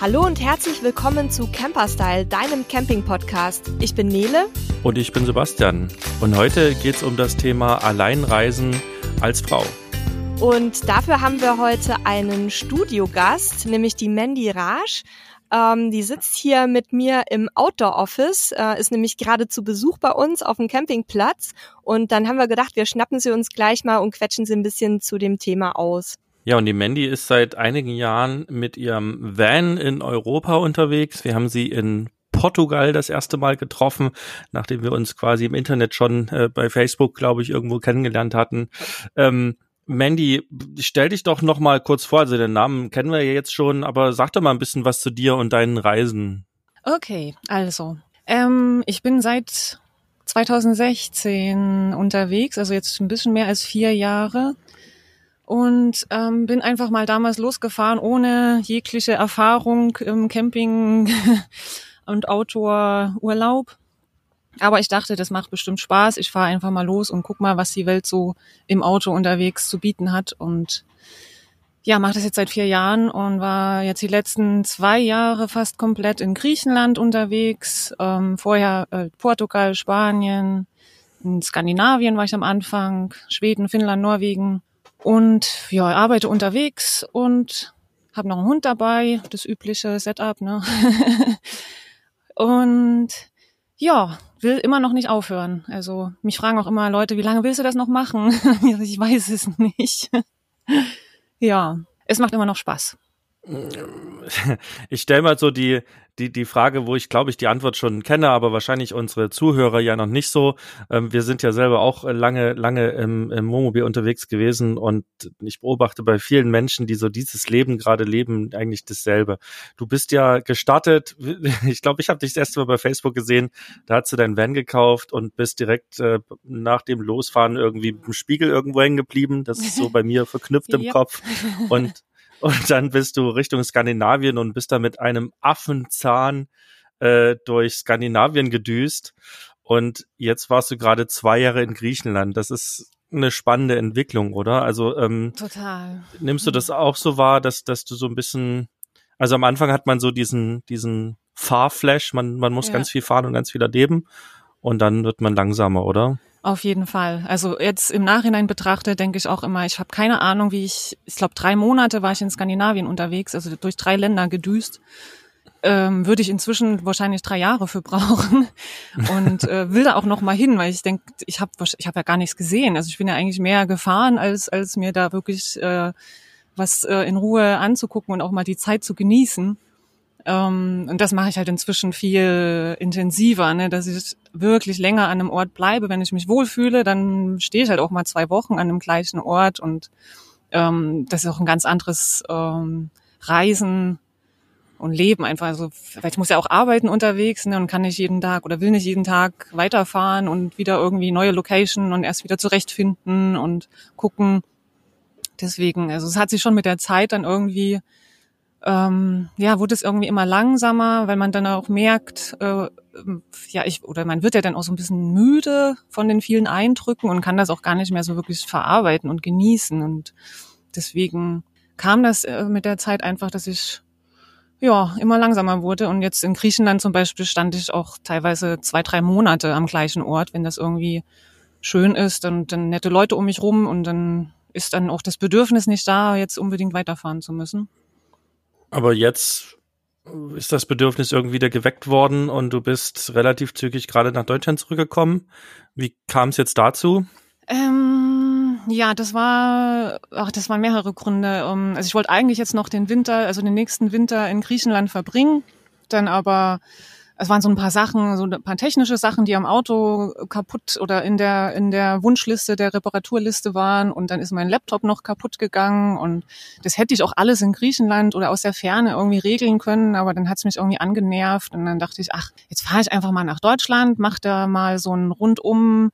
Hallo und herzlich willkommen zu Camperstyle, deinem Camping-Podcast. Ich bin Nele. Und ich bin Sebastian. Und heute geht es um das Thema Alleinreisen als Frau. Und dafür haben wir heute einen Studiogast, nämlich die Mandy Raj. Ähm, die sitzt hier mit mir im Outdoor-Office, äh, ist nämlich gerade zu Besuch bei uns auf dem Campingplatz. Und dann haben wir gedacht, wir schnappen sie uns gleich mal und quetschen sie ein bisschen zu dem Thema aus. Ja, und die Mandy ist seit einigen Jahren mit ihrem Van in Europa unterwegs. Wir haben sie in Portugal das erste Mal getroffen, nachdem wir uns quasi im Internet schon äh, bei Facebook, glaube ich, irgendwo kennengelernt hatten. Ähm, Mandy, stell dich doch noch mal kurz vor. Also den Namen kennen wir ja jetzt schon, aber sag doch mal ein bisschen was zu dir und deinen Reisen. Okay, also ähm, ich bin seit 2016 unterwegs, also jetzt ein bisschen mehr als vier Jahre und ähm, bin einfach mal damals losgefahren ohne jegliche Erfahrung im Camping und Outdoor-Urlaub. Aber ich dachte, das macht bestimmt Spaß. Ich fahre einfach mal los und guck mal, was die Welt so im Auto unterwegs zu bieten hat. Und ja, mache das jetzt seit vier Jahren und war jetzt die letzten zwei Jahre fast komplett in Griechenland unterwegs. Ähm, vorher äh, Portugal, Spanien, in Skandinavien war ich am Anfang, Schweden, Finnland, Norwegen. Und ja, arbeite unterwegs und habe noch einen Hund dabei, das übliche Setup, ne? und ja, will immer noch nicht aufhören. Also mich fragen auch immer Leute, wie lange willst du das noch machen? ich weiß es nicht. ja, es macht immer noch Spaß. Ich stelle mal so die, die, die Frage, wo ich glaube ich die Antwort schon kenne, aber wahrscheinlich unsere Zuhörer ja noch nicht so. Ähm, wir sind ja selber auch lange, lange im, im Wohnmobil unterwegs gewesen und ich beobachte bei vielen Menschen, die so dieses Leben gerade leben, eigentlich dasselbe. Du bist ja gestartet, ich glaube, ich habe dich das erste Mal bei Facebook gesehen, da hast du dein Van gekauft und bist direkt äh, nach dem Losfahren irgendwie im Spiegel irgendwo hängen geblieben. Das ist so bei mir verknüpft im Kopf. Und und dann bist du Richtung Skandinavien und bist da mit einem Affenzahn äh, durch Skandinavien gedüst. Und jetzt warst du gerade zwei Jahre in Griechenland. Das ist eine spannende Entwicklung, oder? Also ähm, total. Nimmst du das auch so wahr, dass dass du so ein bisschen, also am Anfang hat man so diesen diesen Fahrflash, man man muss ja. ganz viel fahren und ganz viel erleben, und dann wird man langsamer, oder? Auf jeden Fall. Also jetzt im Nachhinein betrachtet, denke ich auch immer, ich habe keine Ahnung, wie ich, ich glaube, drei Monate war ich in Skandinavien unterwegs, also durch drei Länder gedüst. Ähm, würde ich inzwischen wahrscheinlich drei Jahre für brauchen und äh, will da auch noch mal hin, weil ich denke, ich habe ich hab ja gar nichts gesehen. Also ich bin ja eigentlich mehr gefahren, als als mir da wirklich äh, was äh, in Ruhe anzugucken und auch mal die Zeit zu genießen. Ähm, und das mache ich halt inzwischen viel intensiver, ne, dass ich wirklich länger an einem Ort bleibe. Wenn ich mich wohlfühle, dann stehe ich halt auch mal zwei Wochen an einem gleichen Ort und ähm, das ist auch ein ganz anderes ähm, Reisen und Leben einfach. Also, weil ich muss ja auch arbeiten unterwegs ne, und kann nicht jeden Tag oder will nicht jeden Tag weiterfahren und wieder irgendwie neue Location und erst wieder zurechtfinden und gucken. Deswegen, also es hat sich schon mit der Zeit dann irgendwie ähm, ja, wurde es irgendwie immer langsamer, weil man dann auch merkt, äh, ja, ich, oder man wird ja dann auch so ein bisschen müde von den vielen Eindrücken und kann das auch gar nicht mehr so wirklich verarbeiten und genießen. Und deswegen kam das äh, mit der Zeit einfach, dass ich ja immer langsamer wurde. Und jetzt in Griechenland zum Beispiel stand ich auch teilweise zwei, drei Monate am gleichen Ort, wenn das irgendwie schön ist, dann, dann nette Leute um mich rum und dann ist dann auch das Bedürfnis nicht da, jetzt unbedingt weiterfahren zu müssen. Aber jetzt ist das Bedürfnis irgendwie wieder geweckt worden und du bist relativ zügig gerade nach Deutschland zurückgekommen. Wie kam es jetzt dazu? Ähm, ja, das war, ach, das waren mehrere Gründe. Also ich wollte eigentlich jetzt noch den Winter, also den nächsten Winter in Griechenland verbringen, dann aber es waren so ein paar Sachen, so ein paar technische Sachen, die am Auto kaputt oder in der in der Wunschliste der Reparaturliste waren. Und dann ist mein Laptop noch kaputt gegangen. Und das hätte ich auch alles in Griechenland oder aus der Ferne irgendwie regeln können, aber dann hat es mich irgendwie angenervt. Und dann dachte ich, ach, jetzt fahre ich einfach mal nach Deutschland, mach da mal so ein rundum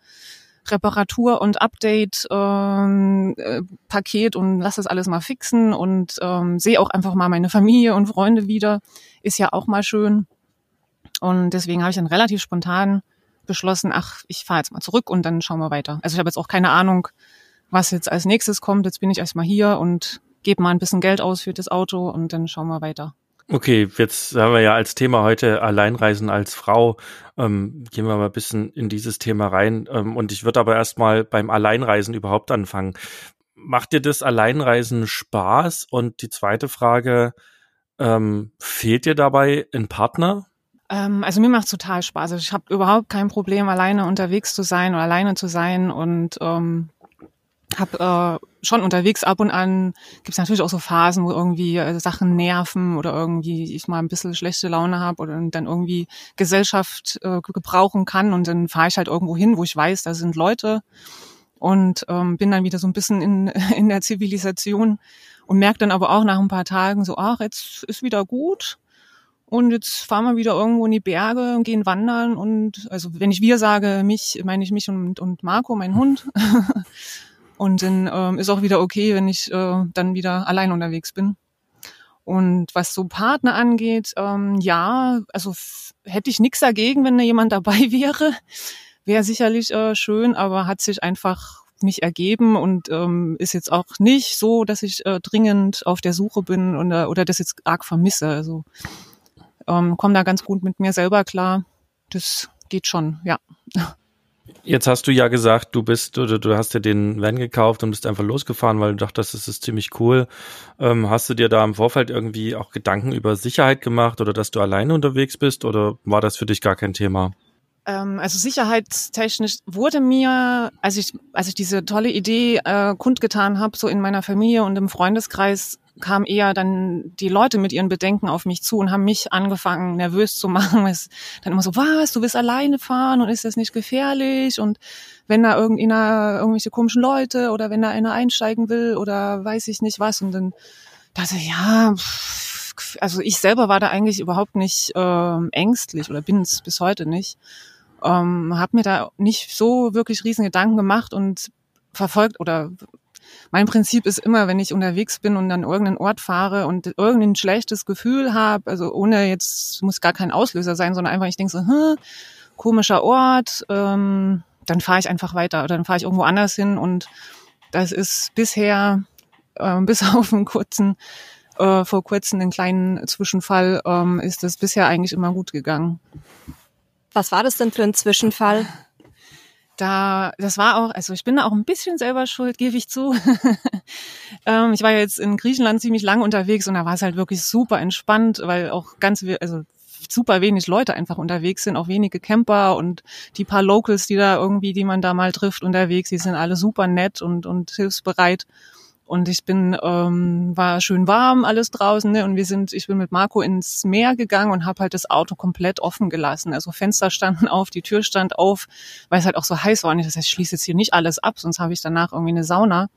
Reparatur und Update ähm, äh, Paket und lass das alles mal fixen. Und ähm, sehe auch einfach mal meine Familie und Freunde wieder. Ist ja auch mal schön. Und deswegen habe ich dann relativ spontan beschlossen, ach, ich fahre jetzt mal zurück und dann schauen wir weiter. Also ich habe jetzt auch keine Ahnung, was jetzt als nächstes kommt. Jetzt bin ich erstmal hier und gebe mal ein bisschen Geld aus für das Auto und dann schauen wir weiter. Okay, jetzt haben wir ja als Thema heute Alleinreisen als Frau. Ähm, gehen wir mal ein bisschen in dieses Thema rein. Ähm, und ich würde aber erstmal beim Alleinreisen überhaupt anfangen. Macht dir das Alleinreisen Spaß? Und die zweite Frage, ähm, fehlt dir dabei ein Partner? Ähm, also mir macht total Spaß. Also ich habe überhaupt kein Problem, alleine unterwegs zu sein oder alleine zu sein und ähm, habe äh, schon unterwegs ab und an gibt es natürlich auch so Phasen, wo irgendwie äh, Sachen nerven oder irgendwie ich mal ein bisschen schlechte Laune habe oder dann irgendwie Gesellschaft äh, gebrauchen kann und dann fahre ich halt irgendwo hin, wo ich weiß, da sind Leute und ähm, bin dann wieder so ein bisschen in, in der Zivilisation und merke dann aber auch nach ein paar Tagen so, ach, jetzt ist wieder gut und jetzt fahren wir wieder irgendwo in die Berge und gehen wandern und also wenn ich wir sage, mich, meine ich mich und, und Marco, mein Hund. Und dann ähm, ist auch wieder okay, wenn ich äh, dann wieder allein unterwegs bin. Und was so Partner angeht, ähm, ja, also hätte ich nichts dagegen, wenn da jemand dabei wäre. Wäre sicherlich äh, schön, aber hat sich einfach nicht ergeben und ähm, ist jetzt auch nicht so, dass ich äh, dringend auf der Suche bin oder, oder das jetzt arg vermisse. Also ähm, komme da ganz gut mit mir selber klar. Das geht schon, ja. Jetzt hast du ja gesagt, du bist oder du hast dir den Van gekauft und bist einfach losgefahren, weil du dachtest, das ist ziemlich cool. Ähm, hast du dir da im Vorfeld irgendwie auch Gedanken über Sicherheit gemacht oder dass du alleine unterwegs bist oder war das für dich gar kein Thema? Ähm, also sicherheitstechnisch wurde mir, als ich, als ich diese tolle Idee äh, kundgetan habe, so in meiner Familie und im Freundeskreis, kam eher dann die Leute mit ihren Bedenken auf mich zu und haben mich angefangen, nervös zu machen. Es dann immer so, was, du willst alleine fahren und ist das nicht gefährlich? Und wenn da irgendeiner, irgendwelche komischen Leute oder wenn da einer einsteigen will oder weiß ich nicht was. Und dann dachte ich, ja, also ich selber war da eigentlich überhaupt nicht ähm, ängstlich oder bin es bis heute nicht. Ähm, habe mir da nicht so wirklich riesen Gedanken gemacht und verfolgt oder mein Prinzip ist immer, wenn ich unterwegs bin und an irgendeinen Ort fahre und irgendein schlechtes Gefühl habe, also ohne jetzt, muss gar kein Auslöser sein, sondern einfach, ich denke so, hm, komischer Ort, ähm, dann fahre ich einfach weiter oder dann fahre ich irgendwo anders hin und das ist bisher, äh, bis auf einen kurzen, äh, vor kurzem einen kleinen Zwischenfall, ähm, ist das bisher eigentlich immer gut gegangen. Was war das denn für ein Zwischenfall? Da, das war auch, also ich bin da auch ein bisschen selber schuld, gebe ich zu. ähm, ich war jetzt in Griechenland ziemlich lang unterwegs und da war es halt wirklich super entspannt, weil auch ganz, also super wenig Leute einfach unterwegs sind, auch wenige Camper und die paar Locals, die da irgendwie, die man da mal trifft unterwegs, die sind alle super nett und, und hilfsbereit. Und ich bin, ähm, war schön warm, alles draußen, ne? Und wir sind, ich bin mit Marco ins Meer gegangen und habe halt das Auto komplett offen gelassen. Also Fenster standen auf, die Tür stand auf, weil es halt auch so heiß war. Und das heißt, ich schließe jetzt hier nicht alles ab, sonst habe ich danach irgendwie eine Sauna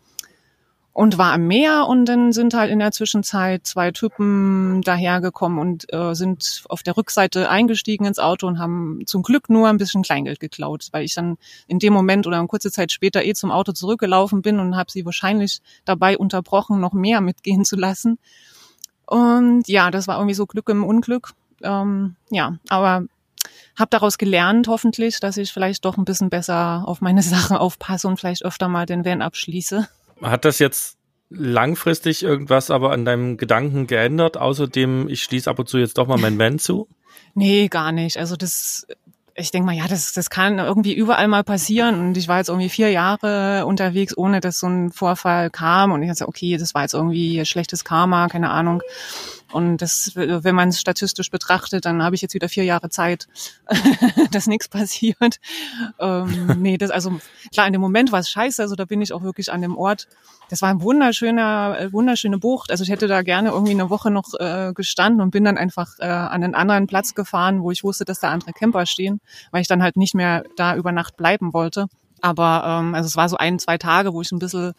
und war am Meer und dann sind halt in der Zwischenzeit zwei Typen dahergekommen und äh, sind auf der Rückseite eingestiegen ins Auto und haben zum Glück nur ein bisschen Kleingeld geklaut, weil ich dann in dem Moment oder eine kurze Zeit später eh zum Auto zurückgelaufen bin und habe sie wahrscheinlich dabei unterbrochen, noch mehr mitgehen zu lassen. Und ja, das war irgendwie so Glück im Unglück. Ähm, ja, aber habe daraus gelernt, hoffentlich, dass ich vielleicht doch ein bisschen besser auf meine Sachen aufpasse und vielleicht öfter mal den Van abschließe. Hat das jetzt langfristig irgendwas aber an deinem Gedanken geändert, außerdem ich schließe ab und zu jetzt doch mal mein Van zu? Nee, gar nicht. Also das, ich denke mal, ja, das, das kann irgendwie überall mal passieren. Und ich war jetzt irgendwie vier Jahre unterwegs, ohne dass so ein Vorfall kam. Und ich dachte, okay, das war jetzt irgendwie schlechtes Karma, keine Ahnung. Und das, wenn man es statistisch betrachtet, dann habe ich jetzt wieder vier Jahre Zeit, dass nichts passiert. Ähm, nee, das also klar, in dem Moment war es scheiße, also da bin ich auch wirklich an dem Ort. Das war ein wunderschöner, äh, wunderschöne Bucht. Also ich hätte da gerne irgendwie eine Woche noch äh, gestanden und bin dann einfach äh, an einen anderen Platz gefahren, wo ich wusste, dass da andere Camper stehen, weil ich dann halt nicht mehr da über Nacht bleiben wollte. Aber ähm, also es war so ein, zwei Tage, wo ich ein bisschen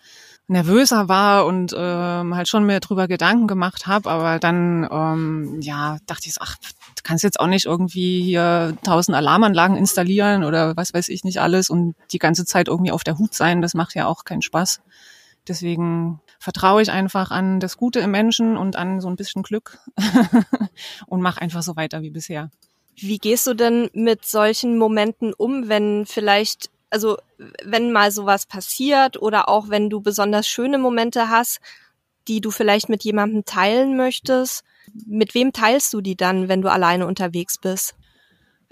nervöser war und ähm, halt schon mir drüber Gedanken gemacht habe, aber dann ähm, ja dachte ich so, ach, du kannst jetzt auch nicht irgendwie hier tausend Alarmanlagen installieren oder was weiß ich nicht alles und die ganze Zeit irgendwie auf der Hut sein, das macht ja auch keinen Spaß. Deswegen vertraue ich einfach an das Gute im Menschen und an so ein bisschen Glück und mach einfach so weiter wie bisher. Wie gehst du denn mit solchen Momenten um, wenn vielleicht also wenn mal sowas passiert oder auch wenn du besonders schöne Momente hast, die du vielleicht mit jemandem teilen möchtest, mit wem teilst du die dann, wenn du alleine unterwegs bist?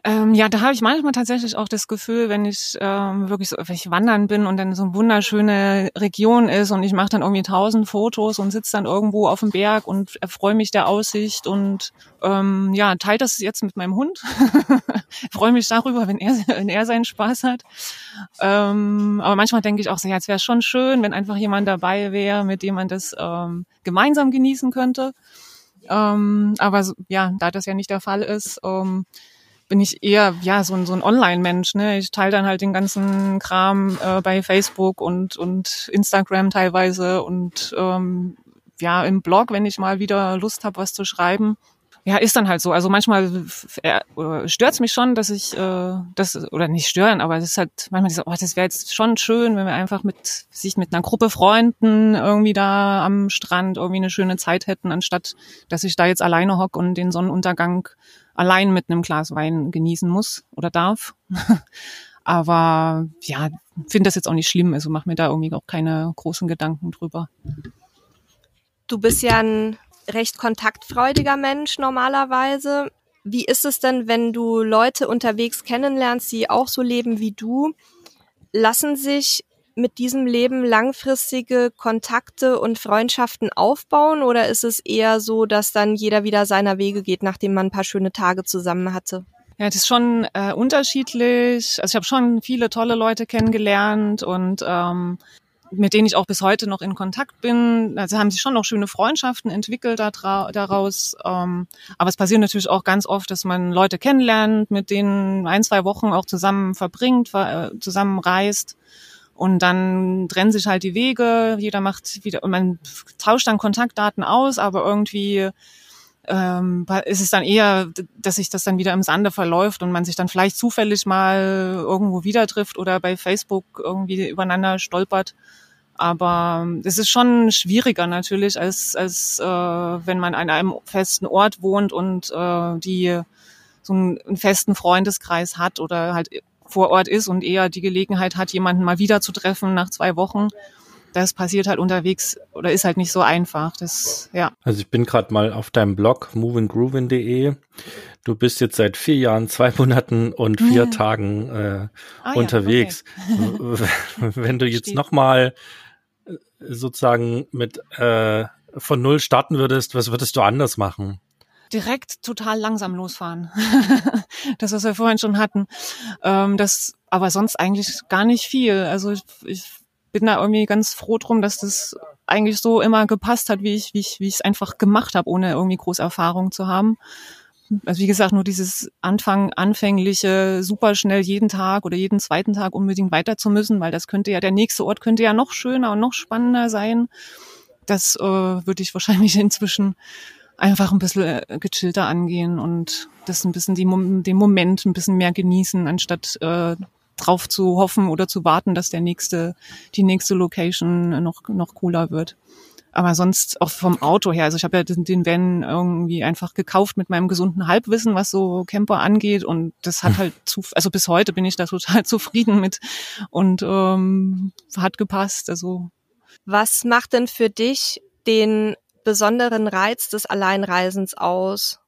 Ähm, ja, da habe ich manchmal tatsächlich auch das Gefühl, wenn ich ähm, wirklich so, wenn ich wandern bin und dann so eine wunderschöne Region ist und ich mache dann irgendwie tausend Fotos und sitze dann irgendwo auf dem Berg und erfreue mich der Aussicht und ähm, ja, teile das jetzt mit meinem Hund. freue mich darüber, wenn er, wenn er seinen Spaß hat. Ähm, aber manchmal denke ich auch so, ja, es wäre schon schön, wenn einfach jemand dabei wäre, mit dem man das ähm, gemeinsam genießen könnte. Ähm, aber ja, da das ja nicht der Fall ist, ähm, bin ich eher ja so ein, so ein Online-Mensch. Ne? Ich teile dann halt den ganzen Kram äh, bei Facebook und, und Instagram teilweise und ähm, ja im Blog, wenn ich mal wieder Lust habe, was zu schreiben. Ja, ist dann halt so. Also manchmal äh, stört's mich schon, dass ich äh, das oder nicht stören, aber es ist halt manchmal so, oh, das wäre jetzt schon schön, wenn wir einfach mit sich mit einer Gruppe Freunden irgendwie da am Strand irgendwie eine schöne Zeit hätten, anstatt dass ich da jetzt alleine hock und den Sonnenuntergang allein mit einem Glas Wein genießen muss oder darf. Aber ja, finde das jetzt auch nicht schlimm. Also mach mir da irgendwie auch keine großen Gedanken drüber. Du bist ja ein recht kontaktfreudiger Mensch normalerweise. Wie ist es denn, wenn du Leute unterwegs kennenlernst, die auch so leben wie du? Lassen sich mit diesem Leben langfristige Kontakte und Freundschaften aufbauen oder ist es eher so, dass dann jeder wieder seiner Wege geht, nachdem man ein paar schöne Tage zusammen hatte? Ja, das ist schon äh, unterschiedlich. Also ich habe schon viele tolle Leute kennengelernt und ähm, mit denen ich auch bis heute noch in Kontakt bin. Also haben sich schon noch schöne Freundschaften entwickelt daraus. Ähm, aber es passiert natürlich auch ganz oft, dass man Leute kennenlernt, mit denen ein, zwei Wochen auch zusammen verbringt, äh, zusammen reist und dann trennen sich halt die Wege, jeder macht wieder, und man tauscht dann Kontaktdaten aus, aber irgendwie ähm, ist es dann eher, dass sich das dann wieder im Sande verläuft und man sich dann vielleicht zufällig mal irgendwo wieder trifft oder bei Facebook irgendwie übereinander stolpert. Aber es ist schon schwieriger natürlich, als, als äh, wenn man an einem festen Ort wohnt und äh, die so einen, einen festen Freundeskreis hat oder halt vor Ort ist und eher die Gelegenheit hat, jemanden mal wieder zu treffen nach zwei Wochen. Das passiert halt unterwegs oder ist halt nicht so einfach. Das, ja. Also ich bin gerade mal auf deinem Blog movinggroovin.de. Du bist jetzt seit vier Jahren, zwei Monaten und vier ja. Tagen äh, ah, unterwegs. Ja, okay. Wenn du jetzt nochmal äh, sozusagen mit äh, von null starten würdest, was würdest du anders machen? direkt total langsam losfahren. das, was wir vorhin schon hatten. Ähm, das, aber sonst eigentlich gar nicht viel. Also ich, ich bin da irgendwie ganz froh drum, dass das eigentlich so immer gepasst hat, wie ich, wie ich, wie ich es einfach gemacht habe, ohne irgendwie große Erfahrung zu haben. Also wie gesagt, nur dieses Anfang, anfängliche, super schnell jeden Tag oder jeden zweiten Tag unbedingt weiter zu müssen, weil das könnte ja, der nächste Ort könnte ja noch schöner und noch spannender sein. Das äh, würde ich wahrscheinlich inzwischen einfach ein bisschen äh, gechillter angehen und das ein bisschen die, den Moment ein bisschen mehr genießen, anstatt äh, drauf zu hoffen oder zu warten, dass der nächste, die nächste Location noch, noch cooler wird. Aber sonst auch vom Auto her. Also ich habe ja den, den Van irgendwie einfach gekauft mit meinem gesunden Halbwissen, was so Camper angeht. Und das hat hm. halt zu, also bis heute bin ich da total zufrieden mit und ähm, hat gepasst. Also was macht denn für dich den besonderen Reiz des Alleinreisens aus?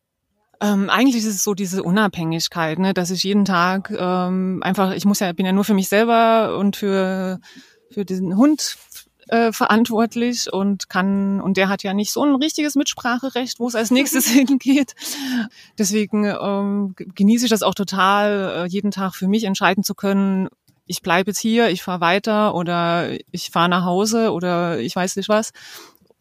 Ähm, eigentlich ist es so diese Unabhängigkeit, ne, dass ich jeden Tag ähm, einfach, ich muss ja, bin ja nur für mich selber und für für diesen Hund äh, verantwortlich und kann und der hat ja nicht so ein richtiges Mitspracherecht, wo es als nächstes hingeht. Deswegen ähm, genieße ich das auch total, äh, jeden Tag für mich entscheiden zu können. Ich bleibe jetzt hier, ich fahre weiter oder ich fahre nach Hause oder ich weiß nicht was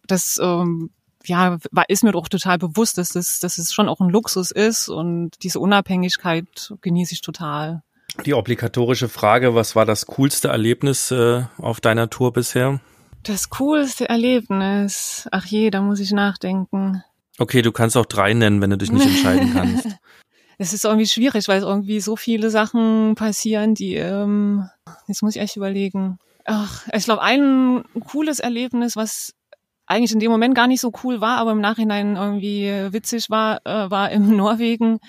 das ähm, ja, war, ist mir doch total bewusst, dass das, dass es schon auch ein Luxus ist und diese Unabhängigkeit genieße ich total. Die obligatorische Frage, was war das coolste Erlebnis äh, auf deiner Tour bisher? Das coolste Erlebnis. Ach je, da muss ich nachdenken. Okay, du kannst auch drei nennen, wenn du dich nicht entscheiden kannst. Es ist irgendwie schwierig, weil irgendwie so viele Sachen passieren, die, ähm, jetzt muss ich echt überlegen. Ach, ich glaube, ein cooles Erlebnis, was eigentlich in dem Moment gar nicht so cool war, aber im Nachhinein irgendwie witzig war, äh, war im Norwegen.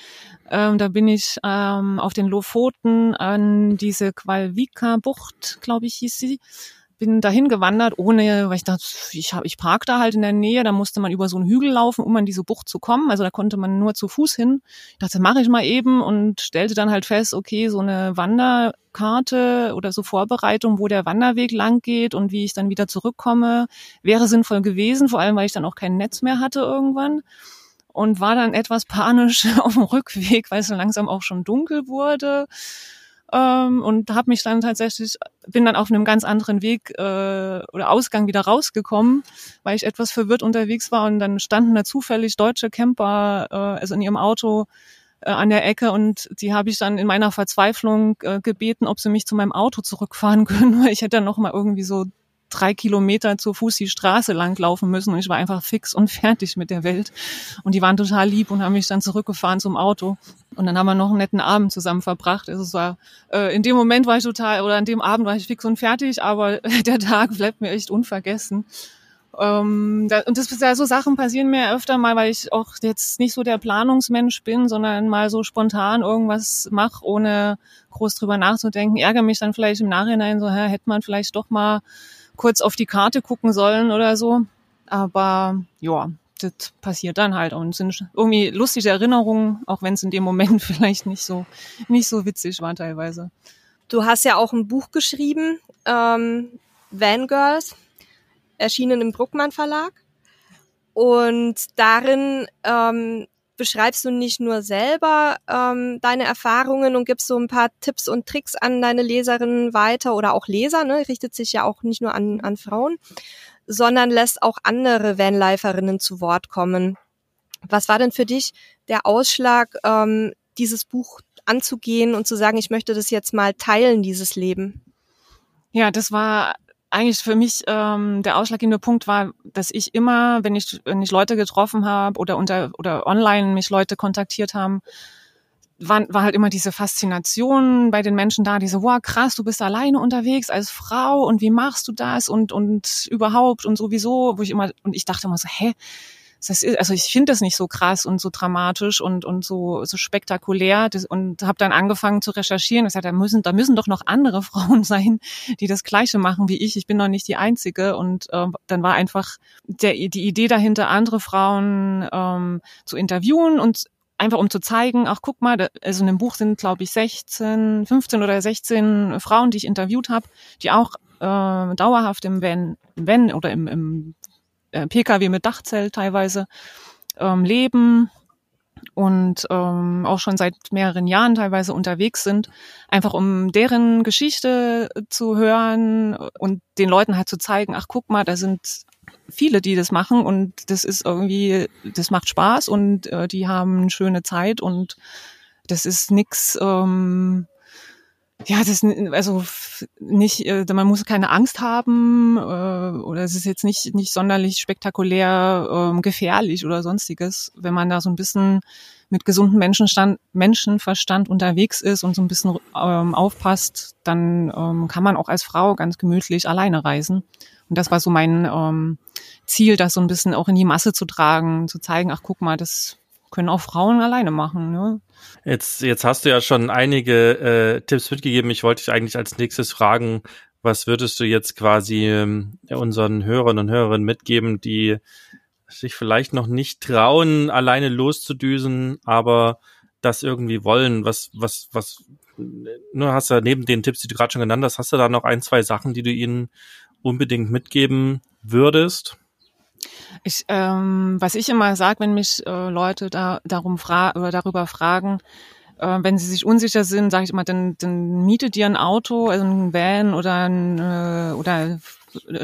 Ähm, da bin ich ähm, auf den Lofoten an diese Qualvika-Bucht, glaube ich, hieß sie. Bin dahin gewandert, ohne, weil ich dachte, ich, hab, ich park da halt in der Nähe, da musste man über so einen Hügel laufen, um an diese Bucht zu kommen. Also da konnte man nur zu Fuß hin. Ich dachte, mache ich mal eben und stellte dann halt fest, okay, so eine Wanderkarte oder so Vorbereitung, wo der Wanderweg lang geht und wie ich dann wieder zurückkomme, wäre sinnvoll gewesen, vor allem weil ich dann auch kein Netz mehr hatte irgendwann und war dann etwas panisch auf dem Rückweg, weil es dann langsam auch schon dunkel wurde ähm, und habe mich dann tatsächlich, bin dann auf einem ganz anderen Weg äh, oder Ausgang wieder rausgekommen, weil ich etwas verwirrt unterwegs war und dann standen da zufällig deutsche Camper, äh, also in ihrem Auto äh, an der Ecke und die habe ich dann in meiner Verzweiflung äh, gebeten, ob sie mich zu meinem Auto zurückfahren können, weil ich hätte dann noch mal irgendwie so drei Kilometer zu Fuß die Straße lang laufen müssen und ich war einfach fix und fertig mit der Welt. Und die waren total lieb und haben mich dann zurückgefahren zum Auto. Und dann haben wir noch einen netten Abend zusammen verbracht. Also es war, äh, in dem Moment war ich total, oder an dem Abend war ich fix und fertig, aber der Tag bleibt mir echt unvergessen. Ähm, da, und das ja, so Sachen passieren mir öfter mal, weil ich auch jetzt nicht so der Planungsmensch bin, sondern mal so spontan irgendwas mache, ohne groß drüber nachzudenken. Ärgere mich dann vielleicht im Nachhinein so, hä, hätte man vielleicht doch mal kurz auf die Karte gucken sollen oder so. Aber ja, das passiert dann halt und sind irgendwie lustige Erinnerungen, auch wenn es in dem Moment vielleicht nicht so nicht so witzig war teilweise. Du hast ja auch ein Buch geschrieben, ähm, Van Girls, erschienen im Bruckmann Verlag. Und darin ähm, beschreibst du nicht nur selber ähm, deine Erfahrungen und gibst so ein paar Tipps und Tricks an deine Leserinnen weiter oder auch Leser, ne? richtet sich ja auch nicht nur an, an Frauen, sondern lässt auch andere Vanliferinnen zu Wort kommen. Was war denn für dich der Ausschlag, ähm, dieses Buch anzugehen und zu sagen, ich möchte das jetzt mal teilen, dieses Leben? Ja, das war eigentlich für mich ähm, der ausschlaggebende Punkt war, dass ich immer, wenn ich wenn ich Leute getroffen habe oder unter oder online mich Leute kontaktiert haben, war, war halt immer diese Faszination bei den Menschen da, diese, wow, krass, du bist alleine unterwegs als Frau und wie machst du das und und überhaupt und sowieso, wo ich immer und ich dachte immer so, hä, das ist, also ich finde das nicht so krass und so dramatisch und, und so, so spektakulär das, und habe dann angefangen zu recherchieren und gesagt, da müssen, da müssen doch noch andere Frauen sein, die das Gleiche machen wie ich. Ich bin doch nicht die Einzige. Und äh, dann war einfach der, die Idee dahinter, andere Frauen ähm, zu interviewen und einfach um zu zeigen, ach guck mal, also in dem Buch sind glaube ich 16, 15 oder 16 Frauen, die ich interviewt habe, die auch äh, dauerhaft im Van, Van oder im, im äh, Pkw mit Dachzelt teilweise ähm, leben und ähm, auch schon seit mehreren Jahren teilweise unterwegs sind, einfach um deren Geschichte zu hören und den Leuten halt zu zeigen, ach guck mal, da sind viele, die das machen und das ist irgendwie, das macht Spaß und äh, die haben eine schöne Zeit und das ist nix ähm, ja, das also nicht, äh, man muss keine Angst haben äh, oder es ist jetzt nicht nicht sonderlich spektakulär ähm, gefährlich oder sonstiges, wenn man da so ein bisschen mit gesundem Menschenstand, Menschenverstand unterwegs ist und so ein bisschen ähm, aufpasst, dann ähm, kann man auch als Frau ganz gemütlich alleine reisen. Und das war so mein Ziel, das so ein bisschen auch in die Masse zu tragen, zu zeigen, ach guck mal, das können auch Frauen alleine machen. Ne? Jetzt, jetzt hast du ja schon einige äh, Tipps mitgegeben. Ich wollte dich eigentlich als nächstes fragen, was würdest du jetzt quasi ähm, unseren Hörern und Hörerinnen mitgeben, die sich vielleicht noch nicht trauen, alleine loszudüsen, aber das irgendwie wollen? Was, was, was, nur hast du neben den Tipps, die du gerade schon genannt hast, hast du da noch ein, zwei Sachen, die du ihnen unbedingt mitgeben würdest? Ich, ähm, was ich immer sage, wenn mich äh, Leute da darum fra oder darüber fragen, äh, wenn sie sich unsicher sind, sage ich immer, dann, dann miete dir ein Auto, also ein Van oder ein, äh, oder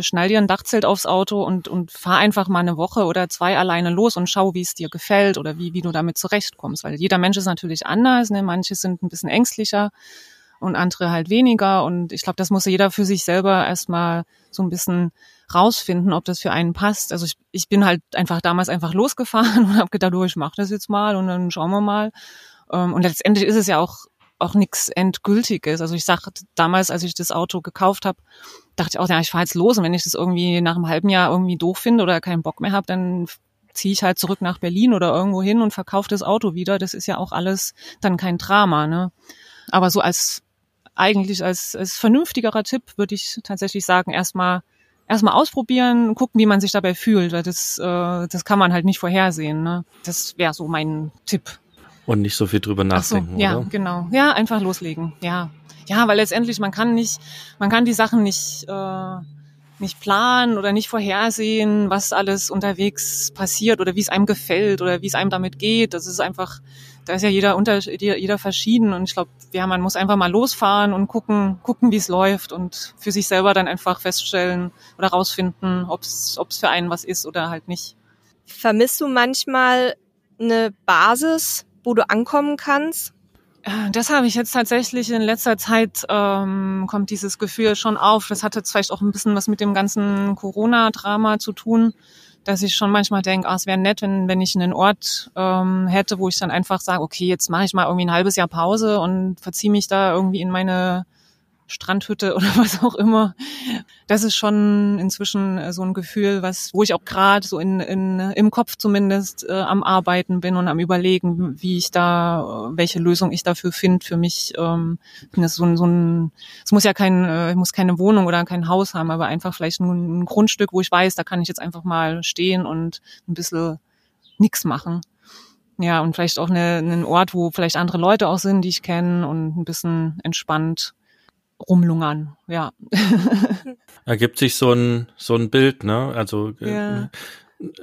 schnall dir ein Dachzelt aufs Auto und, und fahr einfach mal eine Woche oder zwei alleine los und schau, wie es dir gefällt oder wie, wie du damit zurechtkommst. Weil jeder Mensch ist natürlich anders, ne? manche sind ein bisschen ängstlicher und andere halt weniger. Und ich glaube, das muss jeder für sich selber erstmal so ein bisschen rausfinden, ob das für einen passt. Also ich, ich bin halt einfach damals einfach losgefahren und habe gedacht, oh, ich mache das jetzt mal und dann schauen wir mal. Ähm, und letztendlich ist es ja auch auch nichts Endgültiges. Also ich sag damals, als ich das Auto gekauft habe, dachte ich auch, ja, ich fahre jetzt los und wenn ich das irgendwie nach einem halben Jahr irgendwie doof finde oder keinen Bock mehr habe, dann ziehe ich halt zurück nach Berlin oder irgendwo hin und verkaufe das Auto wieder. Das ist ja auch alles dann kein Drama, ne? Aber so als eigentlich als, als vernünftigerer Tipp würde ich tatsächlich sagen, erstmal erstmal ausprobieren, gucken, wie man sich dabei fühlt, weil das, äh, das kann man halt nicht vorhersehen. Ne? Das wäre so mein Tipp. Und nicht so viel drüber nachdenken, so, ja, oder? genau. Ja, einfach loslegen. Ja, ja, weil letztendlich man kann nicht, man kann die Sachen nicht äh, nicht planen oder nicht vorhersehen, was alles unterwegs passiert oder wie es einem gefällt oder wie es einem damit geht. Das ist einfach, da ist ja jeder unter jeder verschieden und ich glaube, ja, man muss einfach mal losfahren und gucken, gucken, wie es läuft und für sich selber dann einfach feststellen oder rausfinden, ob es für einen was ist oder halt nicht. Vermisst du manchmal eine Basis, wo du ankommen kannst? Äh, das habe ich jetzt tatsächlich in letzter Zeit ähm, kommt dieses Gefühl schon auf. Das hatte vielleicht auch ein bisschen was mit dem ganzen Corona-Drama zu tun, dass ich schon manchmal denke, ah, es wäre nett, wenn, wenn ich einen Ort ähm, hätte, wo ich dann einfach sage, okay, jetzt mache ich mal irgendwie ein halbes Jahr Pause und verziehe mich da irgendwie in meine Strandhütte oder was auch immer. Das ist schon inzwischen äh, so ein Gefühl, was, wo ich auch gerade so in, in, im Kopf zumindest äh, am Arbeiten bin und am Überlegen, wie ich da, äh, welche Lösung ich dafür finde. Für mich ähm, das so ein, so ein, es muss ja kein, äh, muss keine Wohnung oder kein Haus haben, aber einfach vielleicht ein, ein Grundstück, wo ich weiß, da kann ich jetzt einfach mal stehen und ein bisschen nix machen. Ja, und vielleicht auch eine, einen Ort, wo vielleicht andere Leute auch sind, die ich kenne und ein bisschen entspannt rumlungern, ja. Ergibt sich so ein, so ein Bild, ne? Also äh, ja.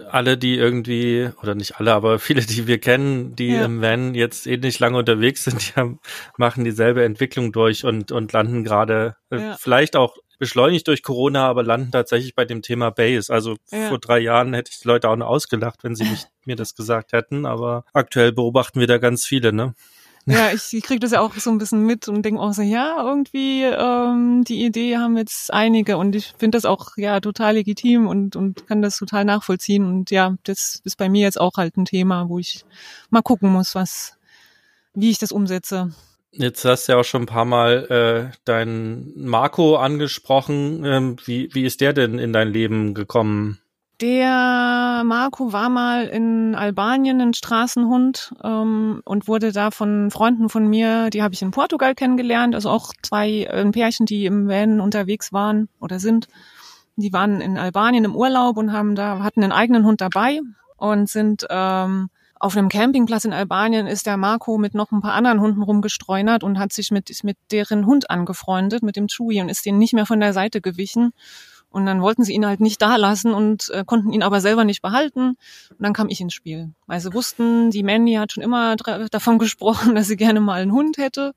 alle, die irgendwie, oder nicht alle, aber viele, die wir kennen, die ja. im Van jetzt ähnlich lange unterwegs sind, die machen dieselbe Entwicklung durch und, und landen gerade äh, ja. vielleicht auch beschleunigt durch Corona, aber landen tatsächlich bei dem Thema Base. Also ja. vor drei Jahren hätte ich die Leute auch noch ausgelacht, wenn sie mich, mir das gesagt hätten, aber aktuell beobachten wir da ganz viele, ne? Ja, ich, ich kriege das ja auch so ein bisschen mit und denke auch so, ja, irgendwie ähm, die Idee haben jetzt einige und ich finde das auch ja total legitim und, und kann das total nachvollziehen. Und ja, das ist bei mir jetzt auch halt ein Thema, wo ich mal gucken muss, was, wie ich das umsetze. Jetzt hast du ja auch schon ein paar Mal äh, deinen Marco angesprochen. Ähm, wie, wie ist der denn in dein Leben gekommen? Der Marco war mal in Albanien ein Straßenhund ähm, und wurde da von Freunden von mir, die habe ich in Portugal kennengelernt, also auch zwei äh, ein Pärchen, die im Van unterwegs waren oder sind. Die waren in Albanien im Urlaub und haben da hatten einen eigenen Hund dabei und sind ähm, auf einem Campingplatz in Albanien ist der Marco mit noch ein paar anderen Hunden rumgestreunert und hat sich mit, mit deren Hund angefreundet, mit dem Chewie und ist denen nicht mehr von der Seite gewichen. Und dann wollten sie ihn halt nicht da lassen und äh, konnten ihn aber selber nicht behalten. Und dann kam ich ins Spiel. Weil sie wussten, die Mandy hat schon immer davon gesprochen, dass sie gerne mal einen Hund hätte.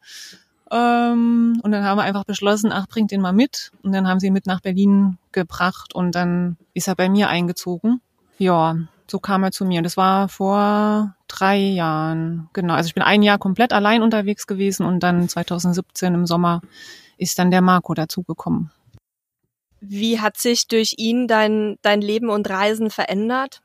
Ähm, und dann haben wir einfach beschlossen, ach, bringt den mal mit. Und dann haben sie ihn mit nach Berlin gebracht und dann ist er bei mir eingezogen. Ja, so kam er zu mir. Das war vor drei Jahren. Genau. Also ich bin ein Jahr komplett allein unterwegs gewesen und dann 2017 im Sommer ist dann der Marco dazugekommen. Wie hat sich durch ihn dein, dein Leben und Reisen verändert?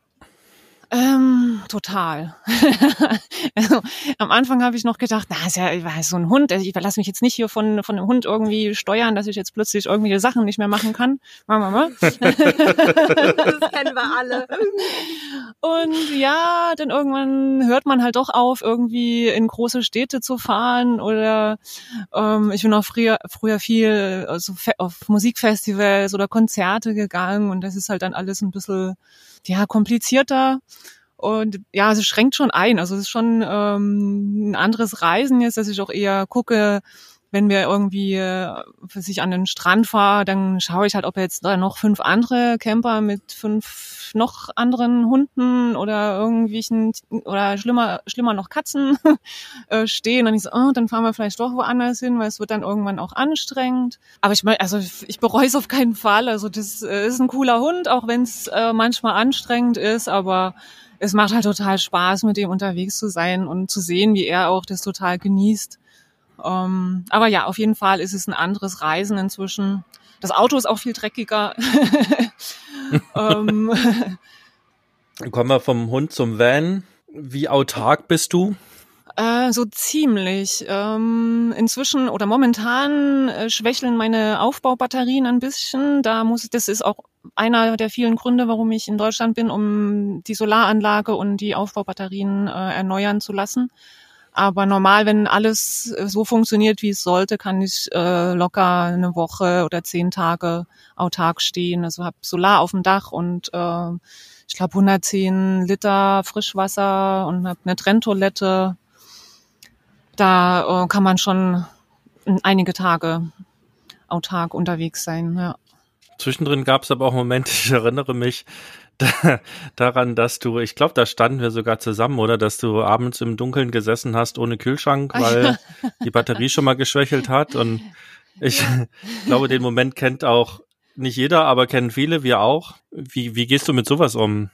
Ähm, total. also, am Anfang habe ich noch gedacht, na, ist ja so ein Hund, also ich verlasse mich jetzt nicht hier von, von einem Hund irgendwie steuern, dass ich jetzt plötzlich irgendwelche Sachen nicht mehr machen kann. Mama, das kennen wir alle. Und ja, dann irgendwann hört man halt doch auf, irgendwie in große Städte zu fahren oder ähm, ich bin auch früher, früher viel also auf Musikfestivals oder Konzerte gegangen und das ist halt dann alles ein bisschen ja, komplizierter. Und ja, es schränkt schon ein. Also es ist schon ähm, ein anderes Reisen jetzt, dass ich auch eher gucke, wenn wir irgendwie äh, für sich an den Strand fahre, dann schaue ich halt, ob jetzt da noch fünf andere Camper mit fünf noch anderen Hunden oder irgendwelchen oder schlimmer schlimmer noch Katzen äh, stehen. Und ich so, oh, dann fahren wir vielleicht doch woanders hin, weil es wird dann irgendwann auch anstrengend. Aber ich meine, also ich bereue es auf keinen Fall. Also das äh, ist ein cooler Hund, auch wenn es manchmal anstrengend ist, aber es macht halt total Spaß, mit dem unterwegs zu sein und zu sehen, wie er auch das total genießt. Ähm, aber ja, auf jeden Fall ist es ein anderes Reisen inzwischen. Das Auto ist auch viel dreckiger. ähm, Kommen wir vom Hund zum Van. Wie autark bist du? Äh, so ziemlich. Ähm, inzwischen oder momentan äh, schwächeln meine Aufbaubatterien ein bisschen. Da muss, das ist auch einer der vielen Gründe, warum ich in Deutschland bin, um die Solaranlage und die Aufbaubatterien äh, erneuern zu lassen. Aber normal, wenn alles so funktioniert, wie es sollte, kann ich äh, locker eine Woche oder zehn Tage autark stehen. Also habe Solar auf dem Dach und äh, ich glaube 110 Liter Frischwasser und habe eine Trenntoilette. Da äh, kann man schon einige Tage autark unterwegs sein. Ja. Zwischendrin gab es aber auch Momente, ich erinnere mich daran, dass du, ich glaube, da standen wir sogar zusammen, oder, dass du abends im Dunkeln gesessen hast ohne Kühlschrank, weil die Batterie schon mal geschwächelt hat. Und ich glaube, den Moment kennt auch nicht jeder, aber kennen viele, wir auch. Wie, wie gehst du mit sowas um?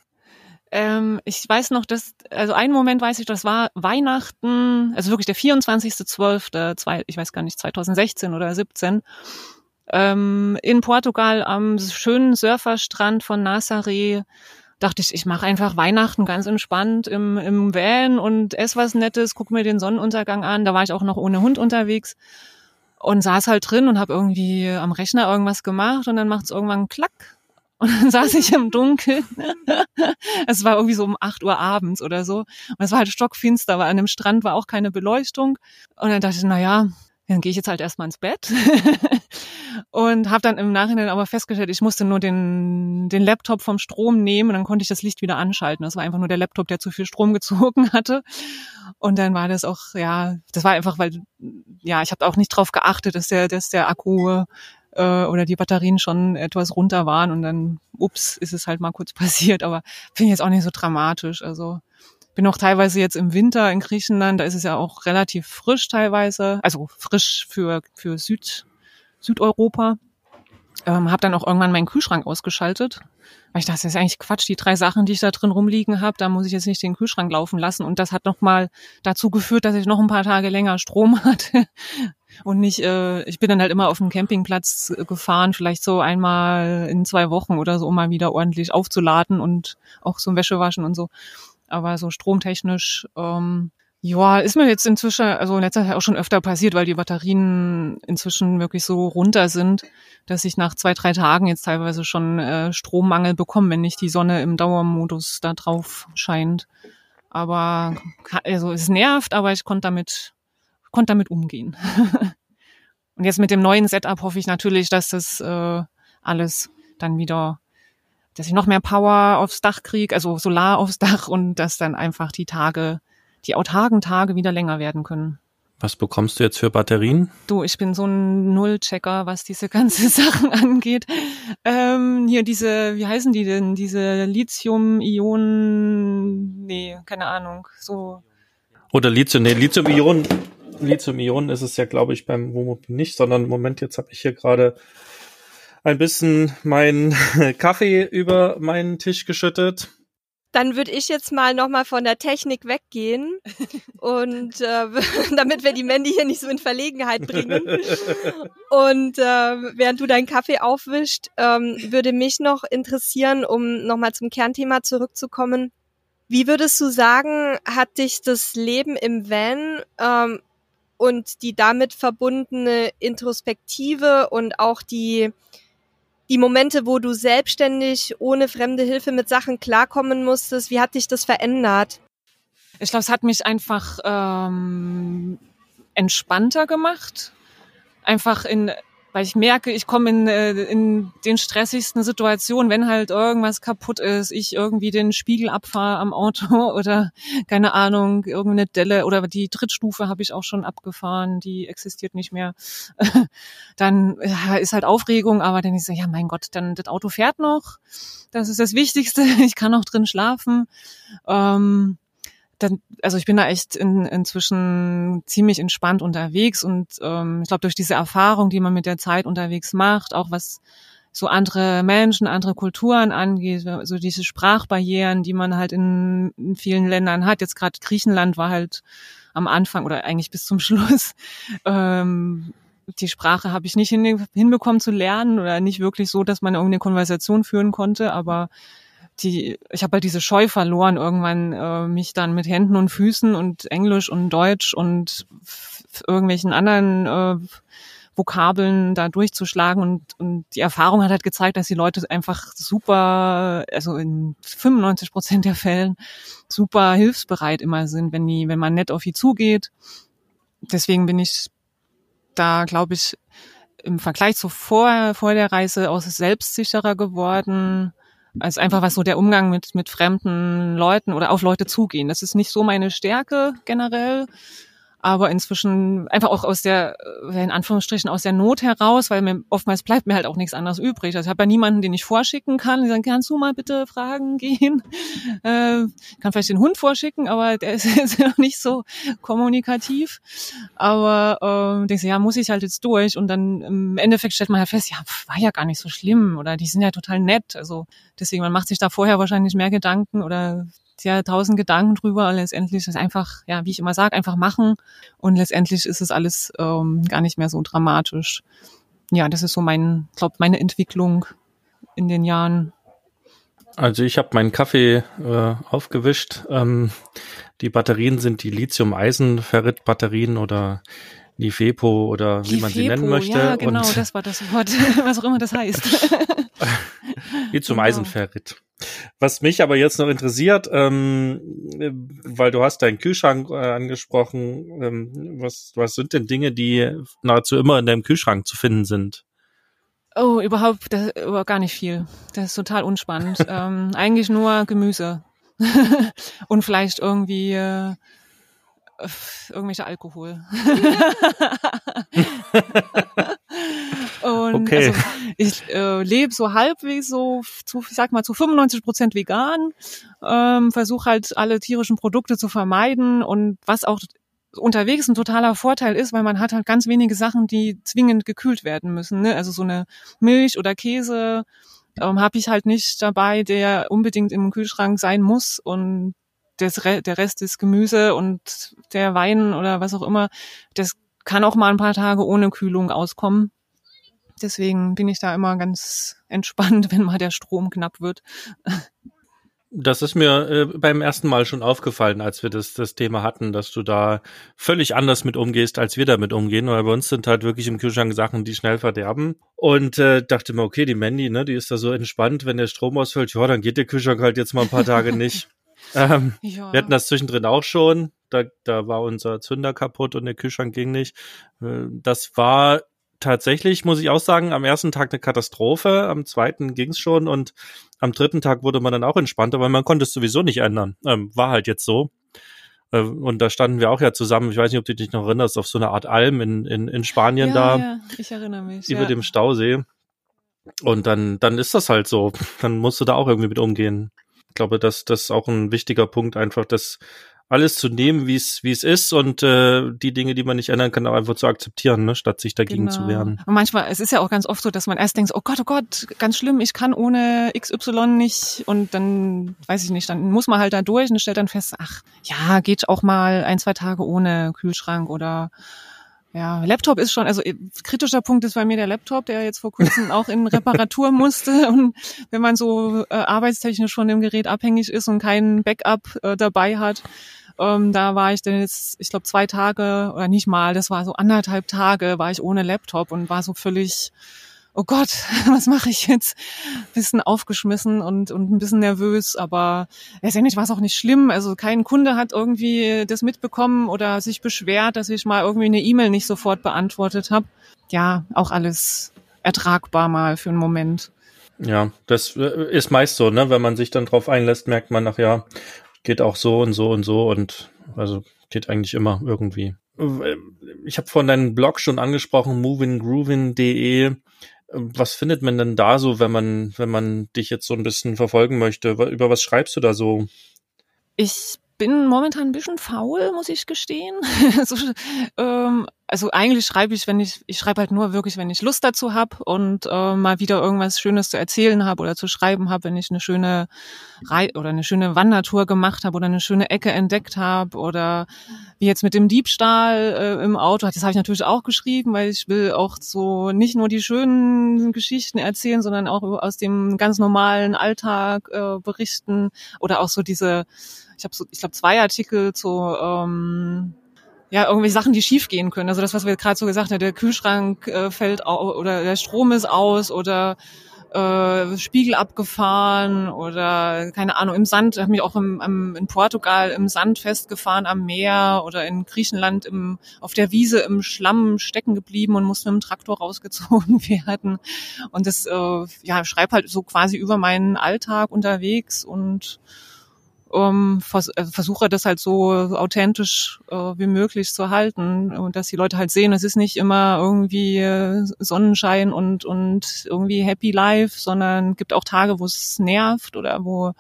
Ähm, ich weiß noch, dass, also einen Moment weiß ich, das war Weihnachten, also wirklich der 24.12., ich weiß gar nicht, 2016 oder 17 ähm, in Portugal am schönen Surferstrand von Nazaré dachte ich, ich mache einfach Weihnachten ganz entspannt im, im Van und esse was Nettes, guck mir den Sonnenuntergang an. Da war ich auch noch ohne Hund unterwegs und saß halt drin und habe irgendwie am Rechner irgendwas gemacht und dann macht es irgendwann Klack. Und dann saß ich im Dunkeln. es war irgendwie so um acht Uhr abends oder so. Und es war halt stockfinster, aber an dem Strand war auch keine Beleuchtung. Und dann dachte ich, na ja, dann gehe ich jetzt halt erstmal ins Bett und habe dann im Nachhinein aber festgestellt, ich musste nur den, den Laptop vom Strom nehmen und dann konnte ich das Licht wieder anschalten. Das war einfach nur der Laptop, der zu viel Strom gezogen hatte. Und dann war das auch, ja, das war einfach, weil, ja, ich habe auch nicht drauf geachtet, dass der, dass der Akku äh, oder die Batterien schon etwas runter waren und dann, ups, ist es halt mal kurz passiert. Aber finde ich jetzt auch nicht so dramatisch. Also bin auch teilweise jetzt im Winter in Griechenland, da ist es ja auch relativ frisch teilweise, also frisch für, für Süd, Südeuropa. Ähm, habe dann auch irgendwann meinen Kühlschrank ausgeschaltet, weil ich dachte, das ist eigentlich Quatsch, die drei Sachen, die ich da drin rumliegen habe, da muss ich jetzt nicht den Kühlschrank laufen lassen. Und das hat nochmal dazu geführt, dass ich noch ein paar Tage länger Strom hatte. Und nicht, äh, ich bin dann halt immer auf dem Campingplatz gefahren, vielleicht so einmal in zwei Wochen oder so, um mal wieder ordentlich aufzuladen und auch so Wäsche waschen und so. Aber so stromtechnisch, ähm, ja, ist mir jetzt inzwischen, also in letzter Zeit auch schon öfter passiert, weil die Batterien inzwischen wirklich so runter sind, dass ich nach zwei, drei Tagen jetzt teilweise schon äh, Strommangel bekomme, wenn nicht die Sonne im Dauermodus da drauf scheint. Aber also es nervt, aber ich konnte damit, konnte damit umgehen. Und jetzt mit dem neuen Setup hoffe ich natürlich, dass das äh, alles dann wieder dass ich noch mehr Power aufs Dach kriege, also Solar aufs Dach und dass dann einfach die Tage, die autarken Tage wieder länger werden können. Was bekommst du jetzt für Batterien? Du, ich bin so ein Nullchecker, was diese ganze Sachen angeht. Ähm, hier diese, wie heißen die denn? Diese Lithium-Ionen, nee, keine Ahnung, so. Oder Lithium, nee, Lithium-Ionen, Lithium-Ionen ist es ja, glaube ich, beim Wohnmobil nicht, sondern Moment, jetzt habe ich hier gerade ein bisschen meinen Kaffee über meinen Tisch geschüttet. Dann würde ich jetzt mal nochmal von der Technik weggehen und äh, damit wir die Mandy hier nicht so in Verlegenheit bringen. Und äh, während du deinen Kaffee aufwischt, ähm, würde mich noch interessieren, um nochmal zum Kernthema zurückzukommen. Wie würdest du sagen, hat dich das Leben im Van ähm, und die damit verbundene Introspektive und auch die die Momente, wo du selbstständig ohne fremde Hilfe mit Sachen klarkommen musstest, wie hat dich das verändert? Ich glaube, es hat mich einfach ähm, entspannter gemacht. Einfach in weil ich merke, ich komme in, äh, in den stressigsten Situationen, wenn halt irgendwas kaputt ist, ich irgendwie den Spiegel abfahre am Auto oder keine Ahnung, irgendeine Delle oder die Drittstufe habe ich auch schon abgefahren, die existiert nicht mehr. dann ja, ist halt Aufregung, aber dann ist so, ja mein Gott, dann das Auto fährt noch. Das ist das Wichtigste. Ich kann auch drin schlafen. Ähm, dann, also ich bin da echt in, inzwischen ziemlich entspannt unterwegs und ähm, ich glaube durch diese Erfahrung, die man mit der Zeit unterwegs macht, auch was so andere Menschen, andere Kulturen angeht, so diese Sprachbarrieren, die man halt in, in vielen Ländern hat. Jetzt gerade Griechenland war halt am Anfang oder eigentlich bis zum Schluss. Ähm, die Sprache habe ich nicht hin, hinbekommen zu lernen oder nicht wirklich so, dass man irgendeine Konversation führen konnte, aber die, ich habe halt diese Scheu verloren, irgendwann äh, mich dann mit Händen und Füßen und Englisch und Deutsch und irgendwelchen anderen äh, Vokabeln da durchzuschlagen und, und die Erfahrung hat halt gezeigt, dass die Leute einfach super, also in 95 Prozent der Fällen super hilfsbereit immer sind, wenn die, wenn man nett auf die zugeht. Deswegen bin ich da, glaube ich, im Vergleich zu vor, vor der Reise auch selbstsicherer geworden. Also einfach was so der Umgang mit, mit fremden Leuten oder auf Leute zugehen. Das ist nicht so meine Stärke generell aber inzwischen einfach auch aus der, äh, in Anführungsstrichen, aus der Not heraus, weil mir oftmals bleibt mir halt auch nichts anderes übrig. Also ich habe ja niemanden, den ich vorschicken kann. Die sagen, kannst du mal bitte Fragen gehen? Äh, kann vielleicht den Hund vorschicken, aber der ist jetzt noch nicht so kommunikativ. Aber äh, denkst du, ja, muss ich halt jetzt durch. Und dann im Endeffekt stellt man halt fest, ja, war ja gar nicht so schlimm oder die sind ja total nett. Also deswegen, man macht sich da vorher wahrscheinlich mehr Gedanken oder ja tausend Gedanken drüber letztendlich ist einfach, ja, wie ich immer sage, einfach machen und letztendlich ist es alles ähm, gar nicht mehr so dramatisch. Ja, das ist so mein, glaube meine Entwicklung in den Jahren. Also ich habe meinen Kaffee äh, aufgewischt. Ähm, die Batterien sind die Lithium-Eisen-Ferrit-Batterien oder Lifepo oder wie man sie nennen möchte. Ja, genau, und das war das Wort, was auch immer das heißt. Lithium-Eisenferrit. Genau. Was mich aber jetzt noch interessiert, ähm, weil du hast deinen Kühlschrank äh, angesprochen, ähm, was, was sind denn Dinge, die nahezu immer in deinem Kühlschrank zu finden sind? Oh, überhaupt das, überhaupt gar nicht viel. Das ist total unspannend. ähm, eigentlich nur Gemüse. Und vielleicht irgendwie äh, irgendwelche Alkohol. Und okay. also, ich äh, lebe so halbwegs so, zu, ich sag mal, zu 95 Prozent vegan, ähm, versuche halt alle tierischen Produkte zu vermeiden und was auch unterwegs ein totaler Vorteil ist, weil man hat halt ganz wenige Sachen, die zwingend gekühlt werden müssen. Ne? Also so eine Milch oder Käse ähm, habe ich halt nicht dabei, der unbedingt im Kühlschrank sein muss und das, der Rest ist Gemüse und der Wein oder was auch immer, das kann auch mal ein paar Tage ohne Kühlung auskommen. Deswegen bin ich da immer ganz entspannt, wenn mal der Strom knapp wird. Das ist mir äh, beim ersten Mal schon aufgefallen, als wir das, das Thema hatten, dass du da völlig anders mit umgehst, als wir damit umgehen, weil bei uns sind halt wirklich im Kühlschrank Sachen, die schnell verderben. Und äh, dachte mir, okay, die Mandy, ne, die ist da so entspannt, wenn der Strom ausfällt, ja, dann geht der Kühlschrank halt jetzt mal ein paar Tage nicht. Ähm, ja. Wir hatten das zwischendrin auch schon. Da, da war unser Zünder kaputt und der Kühlschrank ging nicht. Äh, das war tatsächlich, muss ich auch sagen, am ersten Tag eine Katastrophe, am zweiten ging's schon und am dritten Tag wurde man dann auch entspannter, weil man konnte es sowieso nicht ändern. Ähm, war halt jetzt so. Äh, und da standen wir auch ja zusammen, ich weiß nicht, ob du dich noch erinnerst, auf so einer Art Alm in, in, in Spanien ja, da. Ja, ich erinnere mich. Über ja. dem Stausee. Und dann, dann ist das halt so. Dann musst du da auch irgendwie mit umgehen glaube, dass das ist auch ein wichtiger Punkt, einfach das alles zu nehmen, wie es wie es ist und äh, die Dinge, die man nicht ändern kann, auch einfach zu akzeptieren, ne, statt sich dagegen genau. zu wehren. Und manchmal, es ist ja auch ganz oft so, dass man erst denkt, oh Gott, oh Gott, ganz schlimm, ich kann ohne XY nicht und dann weiß ich nicht, dann muss man halt da durch und stellt dann fest, ach ja, geht auch mal ein zwei Tage ohne Kühlschrank oder ja, Laptop ist schon, also äh, kritischer Punkt ist bei mir der Laptop, der jetzt vor kurzem auch in Reparatur musste. Und wenn man so äh, arbeitstechnisch von dem Gerät abhängig ist und keinen Backup äh, dabei hat, ähm, da war ich dann jetzt, ich glaube, zwei Tage oder nicht mal, das war so anderthalb Tage, war ich ohne Laptop und war so völlig oh Gott, was mache ich jetzt? Bisschen aufgeschmissen und, und ein bisschen nervös, aber letztendlich war es auch nicht schlimm. Also kein Kunde hat irgendwie das mitbekommen oder sich beschwert, dass ich mal irgendwie eine E-Mail nicht sofort beantwortet habe. Ja, auch alles ertragbar mal für einen Moment. Ja, das äh, ist meist so, ne? Wenn man sich dann drauf einlässt, merkt man nach ja, geht auch so und so und so und also geht eigentlich immer irgendwie. Äh, ich habe von deinem Blog schon angesprochen, movinggroovin.de. Was findet man denn da so, wenn man, wenn man dich jetzt so ein bisschen verfolgen möchte? Über was schreibst du da so? Ich bin momentan ein bisschen faul, muss ich gestehen. so, ähm, also eigentlich schreibe ich, wenn ich, ich schreibe halt nur wirklich, wenn ich Lust dazu habe und äh, mal wieder irgendwas Schönes zu erzählen habe oder zu schreiben habe, wenn ich eine schöne Rei oder eine schöne Wandertour gemacht habe oder eine schöne Ecke entdeckt habe oder wie jetzt mit dem Diebstahl äh, im Auto. Das habe ich natürlich auch geschrieben, weil ich will auch so nicht nur die schönen Geschichten erzählen, sondern auch aus dem ganz normalen Alltag äh, berichten oder auch so diese, ich habe so, ich glaube zwei Artikel zu ähm, ja, irgendwie Sachen, die schief gehen können. Also das, was wir gerade so gesagt haben, der Kühlschrank äh, fällt au oder der Strom ist aus oder äh, Spiegel abgefahren oder keine Ahnung, im Sand, habe mich auch im, im, in Portugal im Sand festgefahren am Meer oder in Griechenland im, auf der Wiese im Schlamm stecken geblieben und musste mit dem Traktor rausgezogen werden. Und das äh, ja, schreib halt so quasi über meinen Alltag unterwegs und ähm, vers also versuche das halt so authentisch äh, wie möglich zu halten und dass die Leute halt sehen, es ist nicht immer irgendwie äh, Sonnenschein und und irgendwie Happy Life, sondern gibt auch Tage, wo es nervt oder wo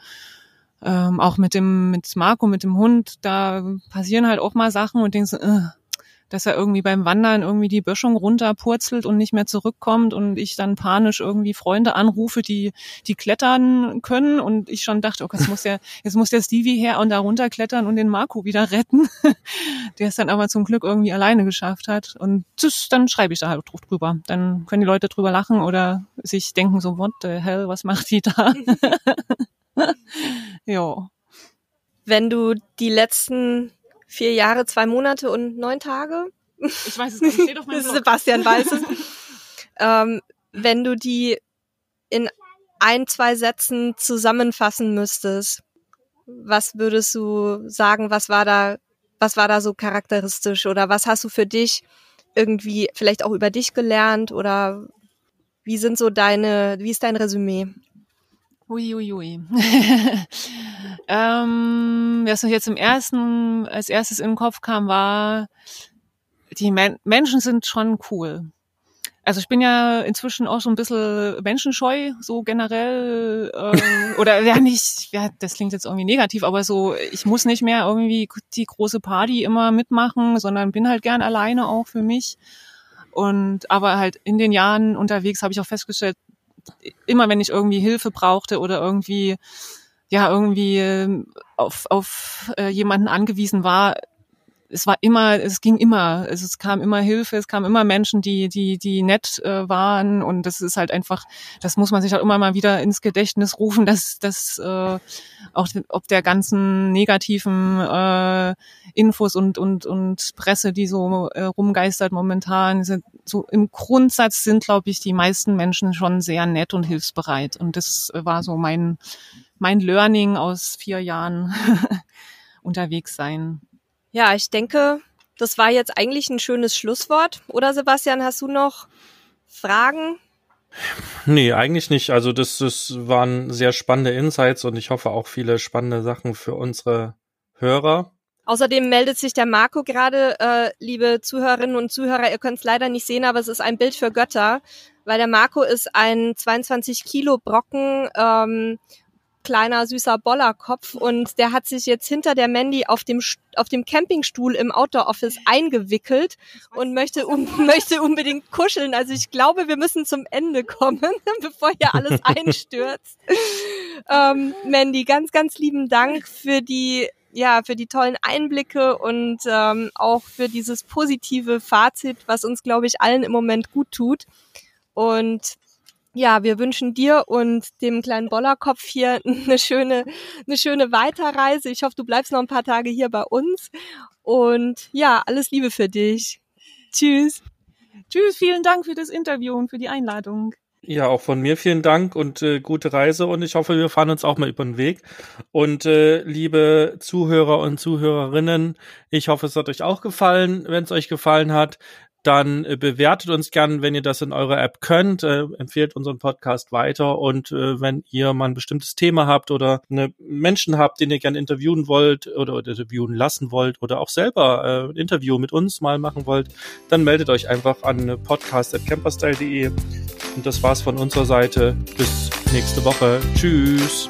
ähm, auch mit dem mit Marco mit dem Hund da passieren halt auch mal Sachen und denkst, äh, dass er irgendwie beim Wandern irgendwie die Böschung runterpurzelt und nicht mehr zurückkommt und ich dann panisch irgendwie Freunde anrufe, die, die klettern können und ich schon dachte, okay, jetzt muss der, jetzt muss der Stevie her und da runterklettern und den Marco wieder retten, der es dann aber zum Glück irgendwie alleine geschafft hat und tschüss, dann schreibe ich da halt drüber. Dann können die Leute drüber lachen oder sich denken so, what the hell, was macht die da? ja. Wenn du die letzten vier Jahre, zwei Monate und neun Tage. Ich weiß es nicht, steht auf meinem Blog. Sebastian weiß es. ähm, wenn du die in ein, zwei Sätzen zusammenfassen müsstest, was würdest du sagen, was war da, was war da so charakteristisch oder was hast du für dich irgendwie vielleicht auch über dich gelernt oder wie sind so deine, wie ist dein Resümee? Uiuiui. Ui, ui. ähm, was mir jetzt im ersten, als erstes in den Kopf kam, war, die Men Menschen sind schon cool. Also ich bin ja inzwischen auch so ein bisschen menschenscheu, so generell, äh, oder ja nicht, ja, das klingt jetzt irgendwie negativ, aber so, ich muss nicht mehr irgendwie die große Party immer mitmachen, sondern bin halt gern alleine auch für mich. Und aber halt in den Jahren unterwegs habe ich auch festgestellt, immer wenn ich irgendwie Hilfe brauchte oder irgendwie ja irgendwie ähm, auf, auf äh, jemanden angewiesen war, es war immer, es ging immer, es, es kam immer Hilfe, es kamen immer Menschen, die, die, die nett äh, waren. Und das ist halt einfach, das muss man sich auch immer mal wieder ins Gedächtnis rufen, dass, dass äh, auch ob der ganzen negativen äh, Infos und, und, und Presse, die so äh, rumgeistert momentan, sind so im Grundsatz sind, glaube ich, die meisten Menschen schon sehr nett und hilfsbereit. Und das war so mein, mein Learning aus vier Jahren unterwegs sein. Ja, ich denke, das war jetzt eigentlich ein schönes Schlusswort. Oder Sebastian, hast du noch Fragen? Nee, eigentlich nicht. Also das, das waren sehr spannende Insights und ich hoffe auch viele spannende Sachen für unsere Hörer. Außerdem meldet sich der Marco gerade, äh, liebe Zuhörerinnen und Zuhörer, ihr könnt es leider nicht sehen, aber es ist ein Bild für Götter, weil der Marco ist ein 22 Kilo Brocken ähm, kleiner süßer Bollerkopf und der hat sich jetzt hinter der Mandy auf dem auf dem Campingstuhl im Outdoor Office eingewickelt und möchte um, möchte unbedingt kuscheln. Also ich glaube, wir müssen zum Ende kommen, bevor hier alles einstürzt. ähm, Mandy, ganz ganz lieben Dank für die ja, für die tollen Einblicke und ähm, auch für dieses positive Fazit, was uns, glaube ich, allen im Moment gut tut. Und ja, wir wünschen dir und dem kleinen Bollerkopf hier eine schöne, eine schöne Weiterreise. Ich hoffe, du bleibst noch ein paar Tage hier bei uns. Und ja, alles Liebe für dich. Tschüss. Tschüss, vielen Dank für das Interview und für die Einladung. Ja, auch von mir vielen Dank und äh, gute Reise und ich hoffe, wir fahren uns auch mal über den Weg. Und äh, liebe Zuhörer und Zuhörerinnen, ich hoffe, es hat euch auch gefallen. Wenn es euch gefallen hat, dann äh, bewertet uns gern, wenn ihr das in eurer App könnt, äh, empfehlt unseren Podcast weiter und äh, wenn ihr mal ein bestimmtes Thema habt oder eine Menschen habt, den ihr gern interviewen wollt oder, oder interviewen lassen wollt oder auch selber äh, ein Interview mit uns mal machen wollt, dann meldet euch einfach an podcast.camperstyle.de und das war's von unserer Seite. Bis nächste Woche. Tschüss.